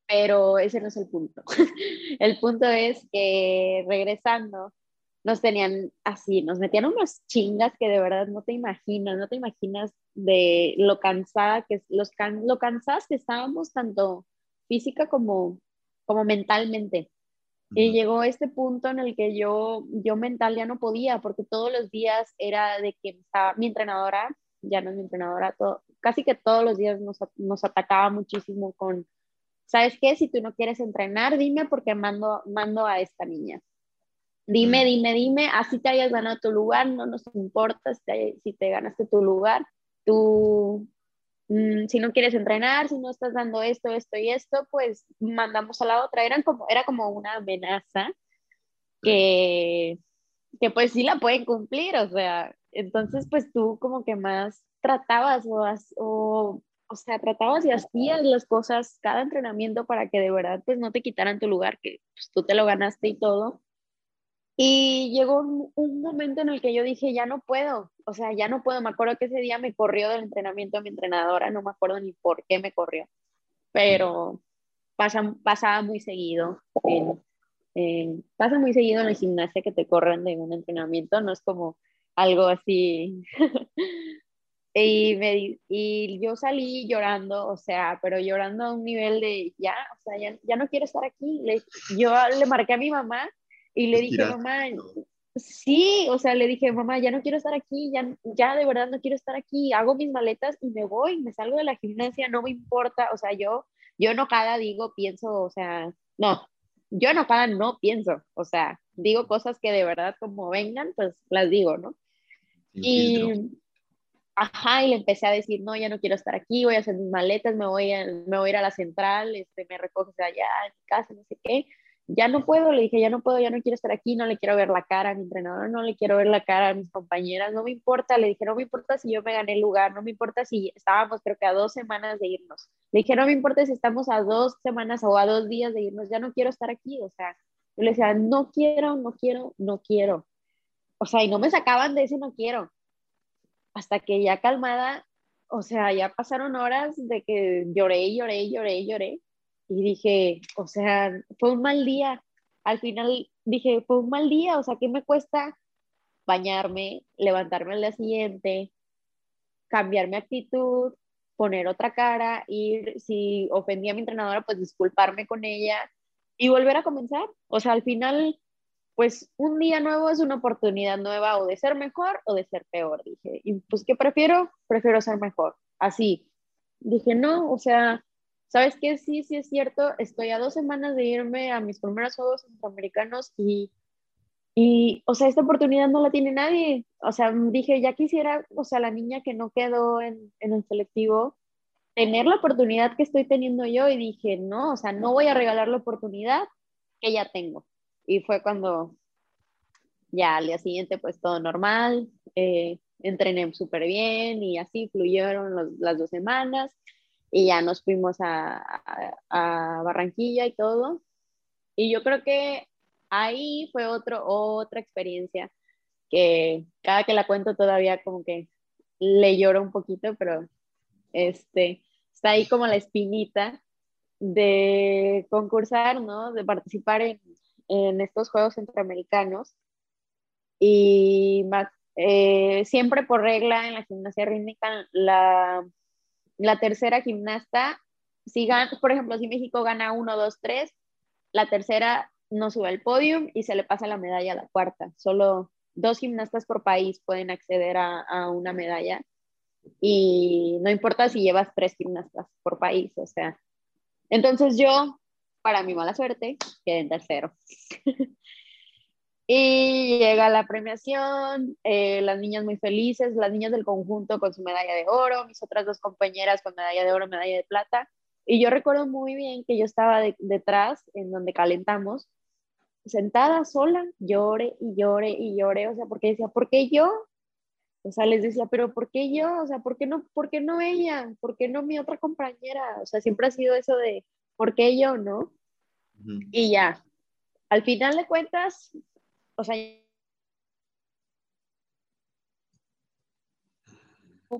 B: pero ese no es el punto. el punto es que regresando, nos tenían así, nos metían unas chingas que de verdad no te imaginas, no te imaginas de lo cansada que los lo cansadas que estábamos tanto física como como mentalmente. Y llegó este punto en el que yo yo mental ya no podía porque todos los días era de que estaba mi entrenadora, ya no es mi entrenadora, todo, casi que todos los días nos, nos atacaba muchísimo con ¿sabes qué? Si tú no quieres entrenar, dime porque mando, mando a esta niña. Dime, dime, dime, así te hayas ganado tu lugar, no nos importa si te, si te ganaste tu lugar, tú, mm, si no quieres entrenar, si no estás dando esto, esto y esto, pues mandamos a la otra. Eran como, era como una amenaza que, que pues sí la pueden cumplir, o sea, entonces pues tú como que más tratabas o, o o sea, tratabas y hacías las cosas cada entrenamiento para que de verdad pues no te quitaran tu lugar, que pues, tú te lo ganaste y todo. Y llegó un, momento en el que yo dije, ya no puedo, o sea, ya no puedo. Me acuerdo que ese día me corrió del entrenamiento mi entrenadora, no me acuerdo ni por qué me corrió, pero pasa, pasaba muy seguido. pasa muy seguido en la gimnasia que te corren de un entrenamiento, no es como algo así Y, me, y yo salí llorando, o sea, pero llorando a un nivel de ya, o sea, ya, ya no quiero estar aquí. Yo le marqué a mi mamá y le dije, mamá, sí, o sea, le dije, mamá, ya no quiero estar aquí, ya, ya de verdad no quiero estar aquí, hago mis maletas y me voy, me salgo de la gimnasia, no me importa, o sea, yo, yo enojada digo, pienso, o sea, no, yo enojada no pienso, o sea, digo cosas que de verdad como vengan, pues las digo, ¿no? Y, ajá, y le empecé a decir, no, ya no quiero estar aquí, voy a hacer mis maletas, me voy a, me voy a ir a la central, este, me recoges allá en mi casa, no sé qué. Ya no puedo, le dije, ya no puedo, ya no quiero estar aquí, no le quiero ver la cara a mi entrenador, no le quiero ver la cara a mis compañeras, no me importa, le dije, no me importa si yo me gané el lugar, no me importa si estábamos creo que a dos semanas de irnos, le dije, no me importa si estamos a dos semanas o a dos días de irnos, ya no quiero estar aquí, o sea, yo le decía, no quiero, no quiero, no quiero, o sea, y no me sacaban de ese no quiero, hasta que ya calmada, o sea, ya pasaron horas de que lloré, lloré, lloré, lloré, y dije, o sea, fue un mal día. Al final dije, fue un mal día, o sea, ¿qué me cuesta bañarme, levantarme al día siguiente, cambiar mi actitud, poner otra cara, ir, si ofendí a mi entrenadora, pues disculparme con ella y volver a comenzar? O sea, al final, pues un día nuevo es una oportunidad nueva o de ser mejor o de ser peor, dije. Y pues, ¿qué prefiero? Prefiero ser mejor. Así. Dije, no, o sea, ¿Sabes qué? Sí, sí es cierto. Estoy a dos semanas de irme a mis primeros Juegos Centroamericanos y, y, o sea, esta oportunidad no la tiene nadie. O sea, dije, ya quisiera, o sea, la niña que no quedó en, en el selectivo, tener la oportunidad que estoy teniendo yo y dije, no, o sea, no voy a regalar la oportunidad que ya tengo. Y fue cuando ya al día siguiente pues todo normal, eh, entrené súper bien y así fluyeron las dos semanas y ya nos fuimos a, a, Barranquilla y todo. Y yo creo que ahí fue otro, otra experiencia que cada que la cuento todavía como que le lloro un poquito, pero este, está ahí como la espinita de concursar, ¿no? De participar en, en estos Juegos Centroamericanos. Y más, eh, siempre por regla en la gimnasia rítmica, la, la tercera gimnasta, si por ejemplo, si México gana 1, 2, 3, la tercera no sube al podium y se le pasa la medalla a la cuarta. Solo dos gimnastas por país pueden acceder a, una medalla y no importa si llevas tres gimnastas por país, o sea. Entonces yo, para mi mala suerte, quedé en tercero. Y llega la premiación, eh, las niñas muy felices, las niñas del conjunto con su medalla de oro, mis otras dos compañeras con medalla de oro, medalla de plata. Y yo recuerdo muy bien que yo estaba detrás, en donde calentamos, sentada sola, llore y llore y llore, o sea, porque decía, ¿por qué yo? O sea, les decía, pero ¿por qué yo? O sea, ¿por qué no, por qué no ella? ¿Por qué no mi otra compañera? O sea, siempre ha sido eso de, ¿por qué yo, no? Y ya, al final de cuentas, o sea,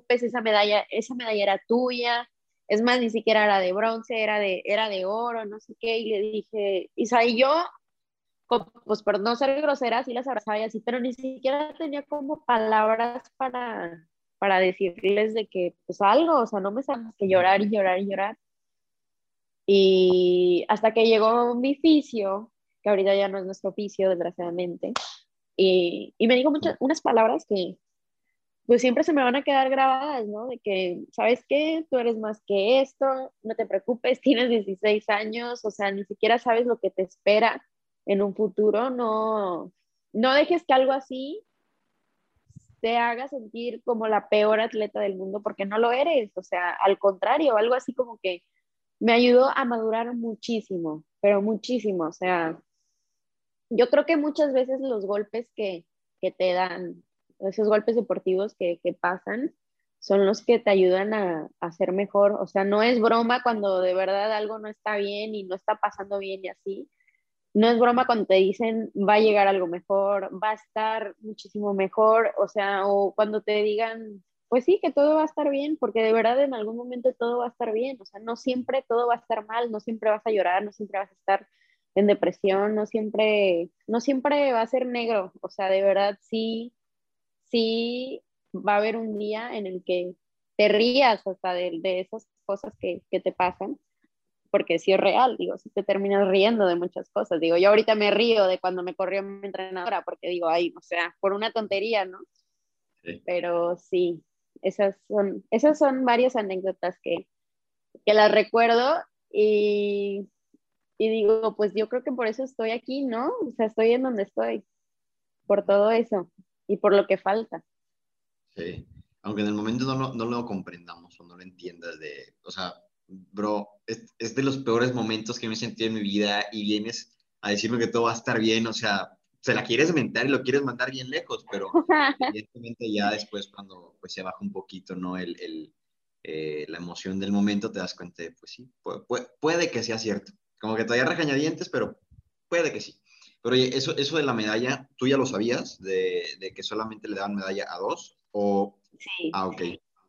B: esa medalla, esa medalla era tuya, es más, ni siquiera era de bronce, era de, era de oro, no sé qué, y le dije, Isa, y yo, pues por no ser grosera, sí las abrazaba y así, pero ni siquiera tenía como palabras para, para decirles de que, pues algo, o sea, no me sabes que llorar y llorar y llorar. Y hasta que llegó mi fisio, que ahorita ya no es nuestro oficio, desgraciadamente. Y, y me dijo muchas, unas palabras que pues siempre se me van a quedar grabadas, ¿no? De que, ¿sabes qué? Tú eres más que esto, no te preocupes, tienes 16 años, o sea, ni siquiera sabes lo que te espera en un futuro, no, no dejes que algo así te haga sentir como la peor atleta del mundo, porque no lo eres, o sea, al contrario, algo así como que me ayudó a madurar muchísimo, pero muchísimo, o sea, yo creo que muchas veces los golpes que, que te dan, esos golpes deportivos que, que, pasan, son los que te ayudan a, a ser mejor. O sea, no es broma cuando de verdad algo no está bien y no está pasando bien y así. No es broma cuando te dicen va a llegar algo mejor, va a estar muchísimo mejor, o sea, o cuando te digan, pues sí, que todo va a estar bien, porque de verdad en algún momento todo va a estar bien, o sea, no siempre todo va a estar mal, no siempre vas a llorar, no siempre vas a estar en depresión, no siempre, no siempre va a ser negro, o sea, de verdad sí, sí va a haber un día en el que te rías hasta de, de esas cosas que, que, te pasan, porque sí es real, digo, si te terminas riendo de muchas cosas, digo, yo ahorita me río de cuando me corrió mi entrenadora, porque digo, ay, o sea, por una tontería, ¿no? Pero sí, esas son, esas son varias anécdotas que, que las recuerdo y y digo, pues yo creo que por eso estoy aquí, ¿no? O sea, estoy en donde estoy, por todo eso y por lo que falta.
A: Sí, aunque en el momento no lo, no lo comprendamos o no lo entiendas de, o sea, bro, es, es, de los peores momentos que me he sentido en mi vida y vienes a decirme que todo va a estar bien, o sea, se la quieres mentar y lo quieres mandar bien lejos, pero evidentemente ya después cuando pues se baja un poquito, ¿no? El, el eh, la emoción del momento, te das cuenta de, pues sí, puede, puede, que sea cierto. Como que todavía regañadientes, pero puede que sí. Pero oye, eso, eso de la medalla, ¿tú ya lo sabías? De, de que solamente le daban medalla a dos? O...
B: Sí.
A: Ah, ok.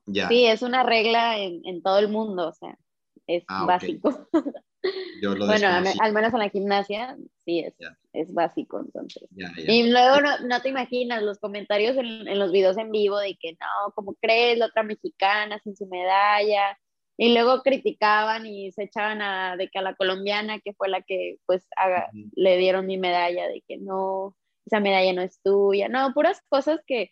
A: Ya.
B: Sí, es una regla en, en todo el mundo, o sea, es ah, básico. bueno, al menos en la gimnasia, sí, es, es básico, entonces. Y luego no, te imaginas los comentarios en, en, los videos en vivo de que no, ¿cómo crees? La otra mexicana sin su medalla. Y luego criticaban y se echaban a, de que a la colombiana, que fue la que pues haga, le dieron mi medalla, de que no, esa medalla no es tuya. No, puras cosas que,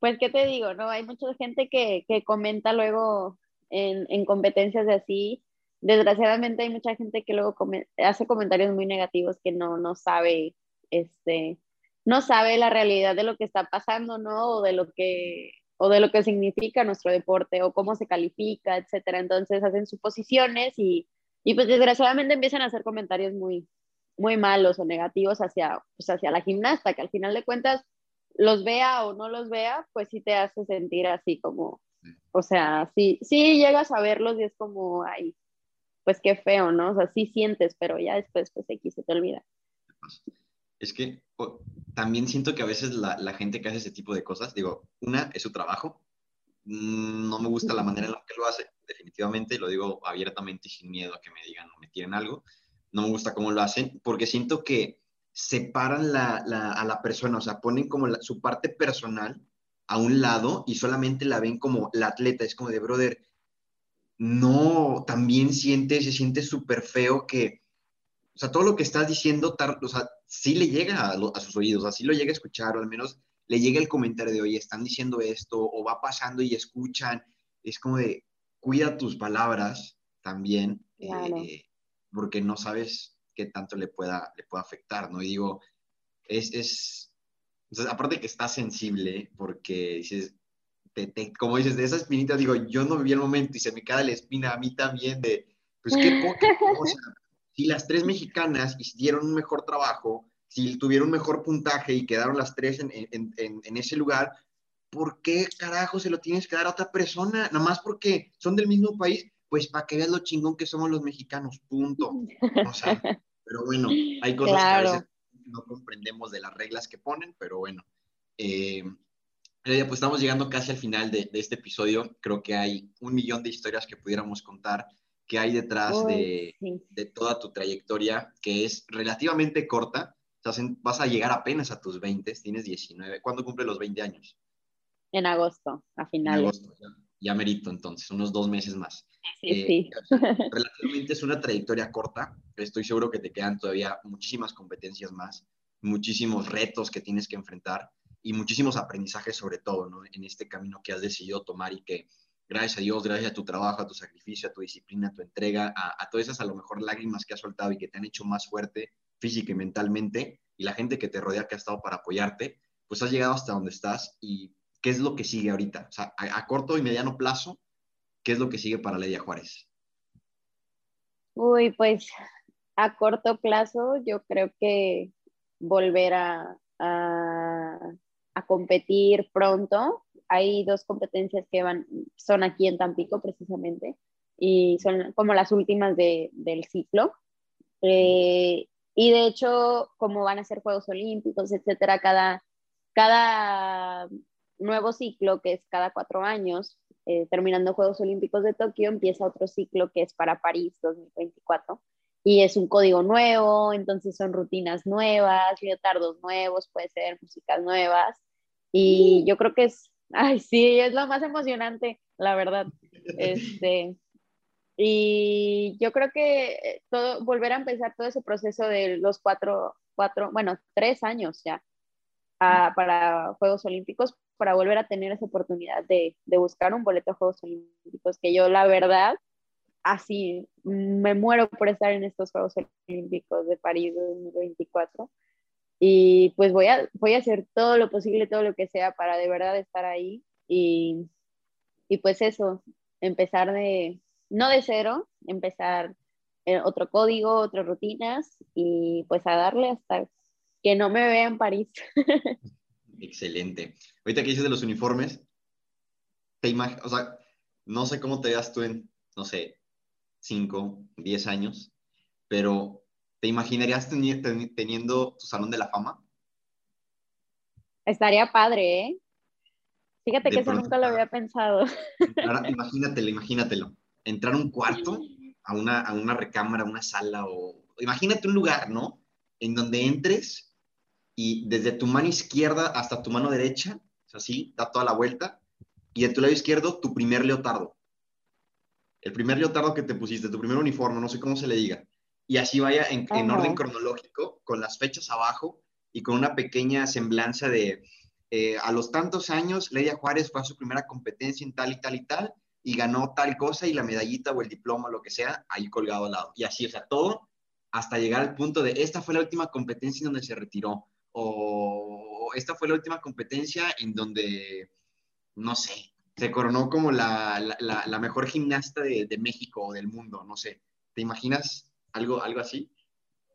B: pues, ¿qué te digo? No, hay mucha gente que, que comenta luego en, en competencias de así desgraciadamente hay mucha gente que luego hace comentarios muy negativos que no, no sabe, este, no sabe la realidad de lo que está pasando, ¿no? O de lo que, o de lo que significa nuestro deporte, o cómo se califica, etcétera. Entonces hacen suposiciones y, y pues desgraciadamente empiezan a hacer comentarios muy, muy malos o negativos hacia, pues hacia la gimnasta, que al final de cuentas los vea o no los vea, pues sí te hace sentir así como, o sea, sí, sí llegas a verlos y es como, ay, pues qué feo, ¿no? O sea, sí sientes, pero ya después, pues aquí se te olvida.
A: Es que también siento que a veces la, la, gente que hace ese tipo de cosas, digo, una es su trabajo, mm, no me gusta la manera en la que lo hace, definitivamente, lo digo abiertamente y sin miedo a que me digan o me tiren algo, no me gusta cómo lo hacen, porque siento que separan la, la, a la persona, o sea, ponen como su parte personal a un lado y solamente la ven como la atleta, es como de, brother, no también siente, se siente súper feo que, o sea, todo lo que estás diciendo, o sea, sí le llega a, sus oídos, así lo llega a escuchar, o al menos le llega el comentario de, oye, están diciendo esto, o va pasando y escuchan, es como de, cuida tus palabras también, eh, porque no sabes qué tanto le pueda, le pueda afectar, ¿no? Y digo, es, es, aparte que está sensible, porque dices, como dices, de esa espinita, digo, yo no viví el momento y se me queda la espina a mí también de, pues qué poca cosa. Si las tres mexicanas hicieron un mejor trabajo, si tuvieron un mejor puntaje y quedaron las tres en, en, en, ese lugar, ¿por qué carajo se lo tienes que dar a otra persona? Nada más porque son del mismo país, pues para que veas lo chingón que somos los mexicanos, punto. O sea, pero bueno, hay cosas que a veces no comprendemos de las reglas que ponen, pero bueno. Eh, pues estamos llegando casi al final de, este episodio. Creo que hay un millón de historias que pudiéramos contar que hay detrás de, toda tu trayectoria, que es relativamente corta. O sea, vas a llegar apenas a tus 20, tienes 19. ¿Cuándo cumple los 20 años?
B: En agosto, a finales. En agosto,
A: ya, merito entonces, unos dos meses más.
B: Sí, eh, sí.
A: Relativamente es una trayectoria corta. Estoy seguro que te quedan todavía muchísimas competencias más, muchísimos retos que tienes que enfrentar y muchísimos aprendizajes sobre todo, ¿no? En este camino que has decidido tomar y que gracias a Dios, gracias a tu trabajo, a tu sacrificio, a tu disciplina, a tu entrega, a, todas esas a lo mejor lágrimas que has soltado y que te han hecho más fuerte física y mentalmente, y la gente que te rodea que ha estado para apoyarte, pues has llegado hasta donde estás y qué es lo que sigue ahorita. O sea, a, corto y mediano plazo, ¿qué es lo que sigue para Ledia Juárez?
B: Uy, pues a corto plazo yo creo que volver a, a competir pronto. Hay dos competencias que van, son aquí en Tampico precisamente y son como las últimas de, del ciclo. Eh, y de hecho, como van a ser Juegos Olímpicos, etcétera, cada, cada nuevo ciclo, que es cada cuatro años, eh, terminando Juegos Olímpicos de Tokio, empieza otro ciclo que es para París 2024 y es un código nuevo, entonces son rutinas nuevas, leotardos nuevos, puede ser músicas nuevas y yo creo que es, ay, sí, es lo más emocionante, la verdad. Este, y yo creo que eh, todo, volver a empezar todo ese proceso de los cuatro, cuatro bueno, tres años ya para Juegos Olímpicos, para volver a tener esa oportunidad de, de buscar un boleto a Juegos Olímpicos, que yo la verdad, así me muero por estar en estos Juegos Olímpicos de París 2024 y pues voy a, voy a hacer todo lo posible, todo lo que sea para de verdad estar ahí y, y pues eso, empezar de, no de cero, empezar eh, otro código, otras rutinas y pues a darle hasta que no me vea en París.
A: Excelente. Ahorita que dices de los uniformes, te o sea, no sé cómo te veas tú en, no sé, 5, 10 años, pero ¿te imaginarías teniendo tu salón de la fama?
B: Estaría padre, ¿eh? Fíjate que eso nunca lo había pensado.
A: imagínatelo, imagínatelo. Entrar a un cuarto, a una, a una recámara, a una sala, o imagínate un lugar, ¿no? En donde entres y desde tu mano izquierda hasta tu mano derecha, así, da toda la vuelta, y de tu lado izquierdo tu primer leotardo. El primer leotardo que te pusiste, tu primer uniforme, no sé cómo se le diga. Y así vaya en, en orden cronológico, con las fechas abajo y con una pequeña semblanza de, eh, a los tantos años, Ledia Juárez fue a su primera competencia en tal y tal y tal, y ganó tal cosa y la medallita o el diploma, lo que sea, ahí colgado al lado. Y así, o sea, todo hasta llegar al punto de esta fue la última competencia en donde se retiró, o esta fue la última competencia en donde, no sé, se coronó como la, la, mejor gimnasta de, de, México o del mundo, no sé. ¿Te imaginas algo, algo así?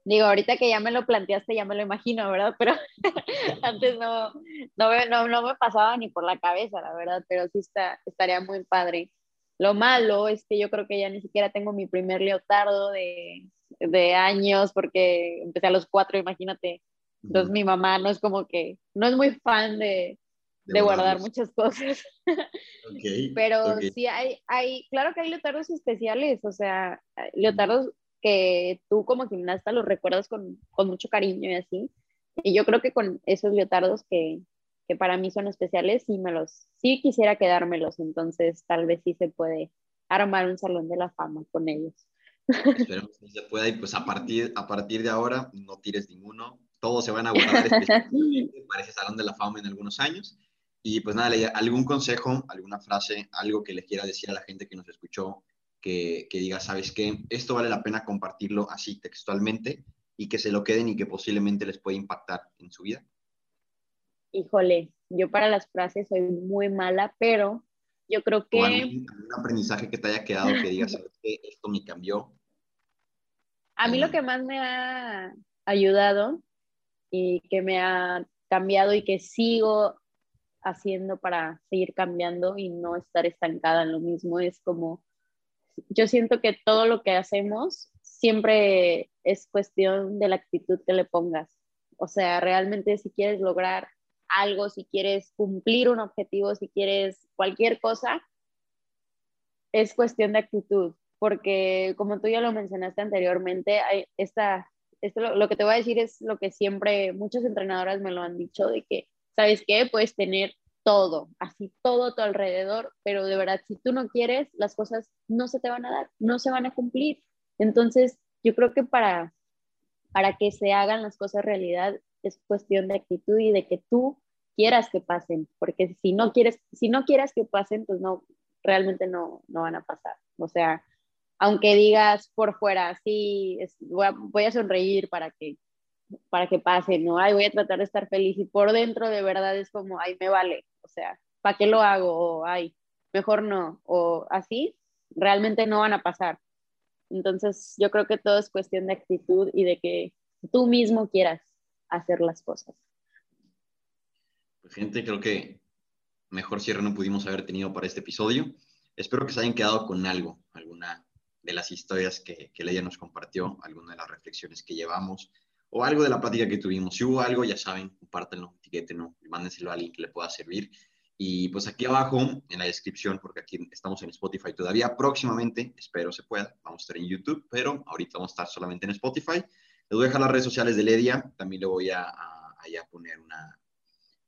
B: Digo, ahorita que ya me lo planteaste, ya me lo imagino, ¿verdad? Pero antes no, no, me, no, no, me pasaba ni por la cabeza, la verdad, pero sí está, estaría muy padre. Lo malo es que yo creo que ya ni siquiera tengo mi primer leotardo de, de años, porque empecé a los cuatro, imagínate. Entonces mi mamá no es como que, no es muy fan de, de, guardar muchas cosas. Okay, Pero sí hay, hay, claro que hay leotardos especiales, o sea, leotardos que tú como gimnasta los recuerdas con, con, mucho cariño y así. Y yo creo que con esos leotardos que, que, para mí son especiales, sí me los, sí quisiera quedármelos, entonces tal vez sí se puede armar un salón de la fama con ellos.
A: Esperemos que se pueda y pues a partir, a partir de ahora no tires ninguno, todos se van a guardar para ese salón de la fama en algunos años. Y pues nada, algún consejo, alguna frase, algo que le quiera decir a la gente que nos escuchó que, diga, sabes que esto vale la pena compartirlo así textualmente y que se lo queden y que posiblemente les pueda impactar en su vida?
B: Híjole, yo para las frases soy muy mala, pero yo creo que...
A: algún, aprendizaje que te haya quedado que digas, ¿sabes qué? Esto me cambió.
B: A mí lo que más me ha ayudado y que me ha cambiado y que sigo haciendo para seguir cambiando y no estar estancada en lo mismo es como yo siento que todo lo que hacemos siempre es cuestión de la actitud que le pongas. O sea, realmente si quieres lograr algo, si quieres cumplir un objetivo, si quieres cualquier cosa, es cuestión de actitud. Porque como tú ya lo mencionaste anteriormente, hay esta, esto lo, lo que te voy a decir es lo que siempre muchas entrenadoras me lo han dicho, de que, ¿sabes qué? Puedes tener todo, así todo a tu alrededor, pero de verdad, si tú no quieres, las cosas no se te van a dar, no se van a cumplir. Entonces, yo creo que para, para que se hagan las cosas realidad es cuestión de actitud y de que tú quieras que pasen, porque si no quieres, si no quieras que pasen, pues no, realmente no, no van a pasar. O sea, aunque digas por fuera, sí, voy, a, voy a sonreír para que para que pase, ¿no? Ay, voy a tratar de estar feliz y por dentro de verdad es como, ay, me vale, o sea, ¿para qué lo hago? O, ay, mejor no, o así, realmente no van a pasar. Entonces, yo creo que todo es cuestión de actitud y de que tú mismo quieras hacer las cosas.
A: Pues gente, creo que mejor cierre no pudimos haber tenido para este episodio. Espero que se hayan quedado con algo, alguna de las historias que, que Leia nos compartió, alguna de las reflexiones que llevamos, o algo de la plática que tuvimos. Si hubo algo, ya saben, compártenlo, etiquétenlo, mándenselo a alguien que le pueda servir. Y pues aquí abajo, en la descripción, porque aquí estamos en Spotify todavía, próximamente, espero se pueda, vamos a estar en YouTube, pero ahorita vamos a estar solamente en Spotify. Les voy a dejar las redes sociales de Ledia, también le voy a, a, a poner una,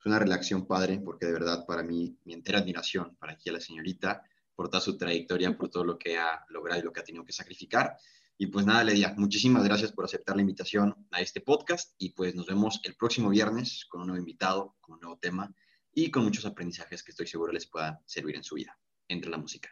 A: una relación padre, porque de verdad para mí, mi entera admiración para aquí a la señorita, por toda su trayectoria, por todo lo que ha logrado y lo que ha tenido que sacrificar. Y pues nada, Ledia, muchísimas gracias por aceptar la invitación a este podcast y pues nos vemos el próximo viernes con un nuevo invitado, con un nuevo tema y con muchos aprendizajes que estoy seguro les puedan servir en su vida. Entre la música.